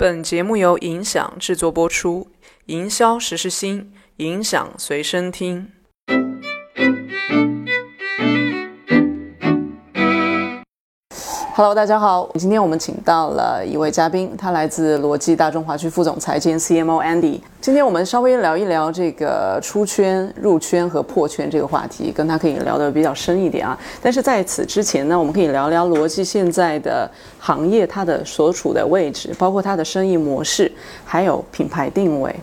本节目由影响制作播出，营销时时新，影响随身听。Hello，大家好，今天我们请到了一位嘉宾，他来自罗技大中华区副总裁兼 CMO Andy。今天我们稍微聊一聊这个出圈、入圈和破圈这个话题，跟他可以聊得比较深一点啊。但是在此之前呢，我们可以聊聊罗技现在的行业，它的所处的位置，包括它的生意模式，还有品牌定位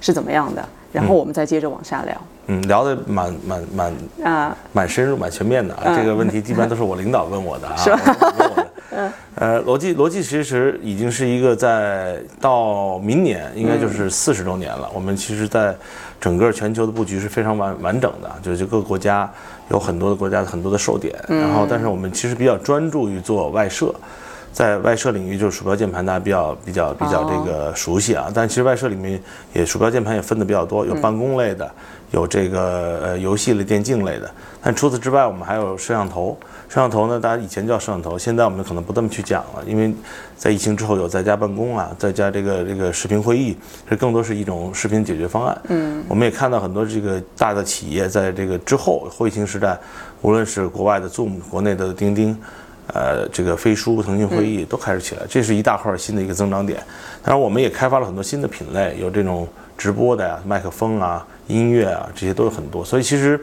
是怎么样的。然后我们再接着往下聊。嗯，聊得蛮蛮蛮啊，蛮深入、蛮全面的啊。这个问题一般都是我领导问我的啊。是吧？嗯。呃，罗辑罗辑其实已经是一个在到明年应该就是四十周年了。我们其实，在整个全球的布局是非常完完整的，就是各个国家有很多的国家很多的售点。然后，但是我们其实比较专注于做外设。在外设领域，就是鼠标键盘，大家比较比较比较这个熟悉啊。但其实外设里面也鼠标键盘也分的比较多，有办公类的，有这个呃游戏类、电竞类的。但除此之外，我们还有摄像头。摄像头呢，大家以前叫摄像头，现在我们可能不这么去讲了，因为在疫情之后有在家办公啊，在家这个这个视频会议，这更多是一种视频解决方案。嗯，我们也看到很多这个大的企业在这个之后后疫情时代，无论是国外的 Zoom，国内的钉钉。呃，这个飞书、腾讯会议都开始起来，这是一大块新的一个增长点。当然，我们也开发了很多新的品类，有这种直播的呀，麦克风啊、音乐啊，这些都有很多。所以其实，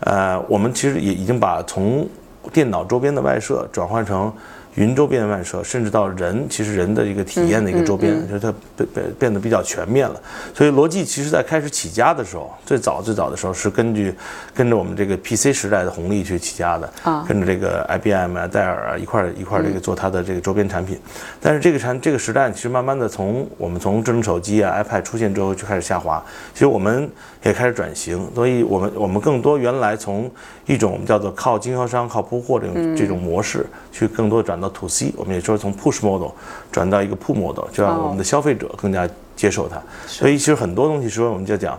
呃，我们其实也已经把从电脑周边的外设转换成。云周边外设，甚至到人，其实人的一个体验的一个周边，就是它变变变得比较全面了。所以罗技其实在开始起家的时候，最早最早的时候是根据跟着我们这个 PC 时代的红利去起家的，啊，跟着这个 IBM 啊、戴尔啊一块一块这个做它的这个周边产品。但是这个产这个时代其实慢慢的从我们从智能手机啊、iPad 出现之后就开始下滑，其实我们也开始转型，所以我们我们更多原来从一种我们叫做靠经销商靠铺货这种这种模式，去更多转。到 to C，我们也说从 push model 转到一个 pull model，就让我们的消费者更加接受它。所以其实很多东西说我们就讲，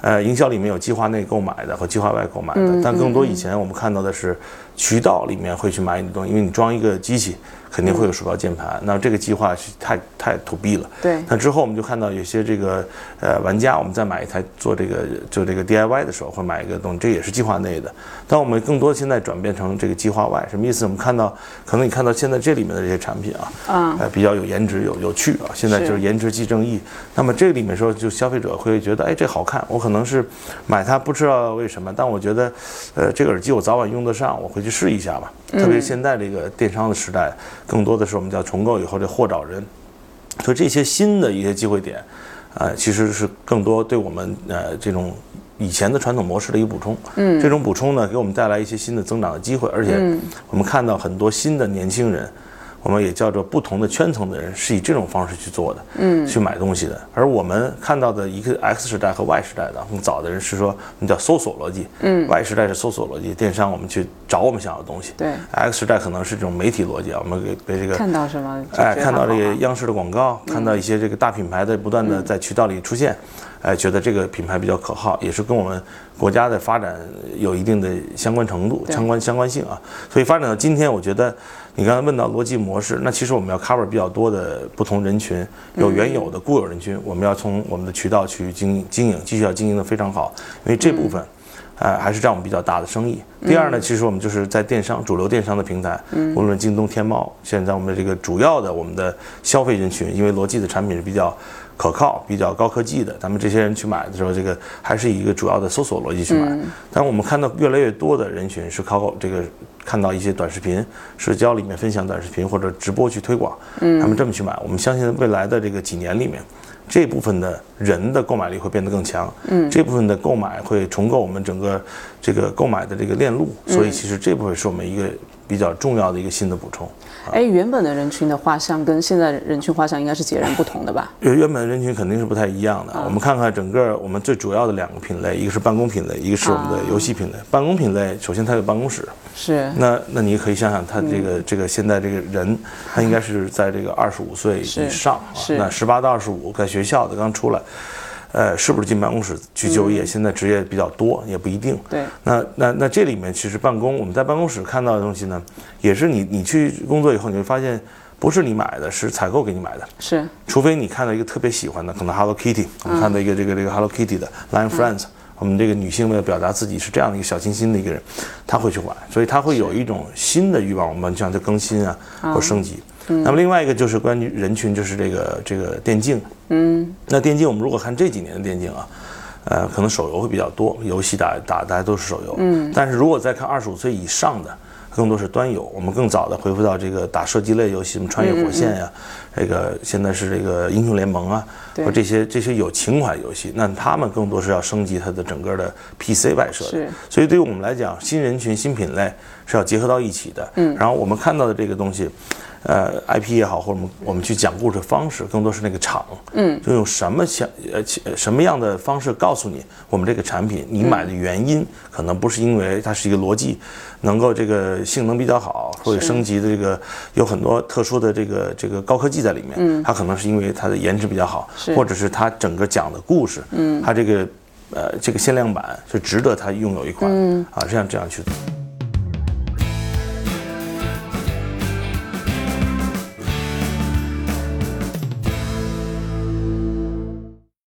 呃，营销里面有计划内购买的和计划外购买的，但更多以前我们看到的是渠道里面会去买你的东西，因为你装一个机器。肯定会有鼠标键盘，那这个计划是太太 to B 了。对。那之后我们就看到有些这个呃玩家，我们再买一台做这个做这个 DIY 的时候，会买一个东西，这也是计划内的。但我们更多现在转变成这个计划外，什么意思？我们看到，可能你看到现在这里面的这些产品啊，啊，比较有颜值、有有趣啊。现在就是颜值即正义。那么这里面说，就消费者会觉得，哎，这好看，我可能是买它不知道为什么，但我觉得，呃，这个耳机我早晚用得上，我回去试一下吧。特别现在这个电商的时代。更多的是我们叫重构以后的货找人，所以这些新的一些机会点，呃，其实是更多对我们呃这种以前的传统模式的一个补充。嗯，这种补充呢，给我们带来一些新的增长的机会，而且我们看到很多新的年轻人。我们也叫做不同的圈层的人是以这种方式去做的，嗯，去买东西的。而我们看到的一个 X 时代和 Y 时代的更早的人是说，我们叫搜索逻辑，嗯，Y 时代是搜索逻辑，电商我们去找我们想要的东西，对，X 时代可能是这种媒体逻辑啊，我们给被这个看到什么，哎，看到这个央视的广告，看到一些这个大品牌的不断的在渠道里出现。哎，觉得这个品牌比较可靠，也是跟我们国家的发展有一定的相关程度、相关相关性啊。所以发展到今天，我觉得你刚才问到逻辑模式，那其实我们要 cover 比较多的不同人群，有原有的固有人群，我们要从我们的渠道去经经营，继续要经营的非常好，因为这部分，呃，还是占我们比较大的生意。第二呢，其实我们就是在电商主流电商的平台，无论京东、天猫，现在我们的这个主要的我们的消费人群，因为罗技的产品是比较。可靠、比较高科技的，咱们这些人去买的时候，这个还是以一个主要的搜索逻辑去买。但我们看到越来越多的人群是靠这个看到一些短视频、社交里面分享短视频或者直播去推广，嗯他们这么去买。我们相信未来的这个几年里面，这部分的人的购买力会变得更强。嗯，这部分的购买会重构我们整个这个购买的这个链路。所以其实这部分是我们一个比较重要的一个新的补充。哎，原本的人群的画像跟现在人群画像应该是截然不同的吧？原原本的人群肯定是不太一样的。我们看看整个我们最主要的两个品类，一个是办公品类，一个是我们的游戏品类。办公品类，首先它有办公室，是。那那你可以想想，他这个这个现在这个人，他应该是在这个二十五岁以上，是。那十八到二十五，在学校的刚出来。呃，是不是进办公室去就业？现在职业比较多，也不一定。对。那那那这里面其实办公，我们在办公室看到的东西呢，也是你你去工作以后，你会发现不是你买的，是采购给你买的。是，除非你看到一个特别喜欢的，可能 Hello Kitty，我们看到一个这个这个 Hello Kitty 的 Line Friends，、我们这个女性为了表达自己是这样的一个小清新的一个人，她会去买，所以她会有一种新的欲望，我们讲叫更新啊或升级。那么另外一个就是关于人群，就是这个这个电竞。嗯，那电竞我们如果看这几年的电竞啊。呃，可能手游会比较多，游戏打打大家都是手游。嗯，但是如果再看二十五岁以上的，更多是端游。我们更早的回复到这个打射击类游戏，什么穿越火线呀，这个现在是这个英雄联盟啊，对和这些这些有情怀游戏，那他们更多是要升级它的整个的 PC 外设的。所以对于我们来讲，新人群、新品类是要结合到一起的。嗯，然后我们看到的这个东西。呃，IP 也好，或者我们我们去讲故事的方式，更多是那个场，嗯，就用什么想呃呃什么样的方式告诉你，我们这个产品你买的原因，可能不是因为它是一个逻辑，能够这个性能比较好，或者升级的这个有很多特殊的这个这个高科技在里面，嗯，它可能是因为它的颜值比较好，是。或者是它整个讲的故事，嗯，它这个呃这个限量版是值得它拥有一款，嗯，啊这样这样去做。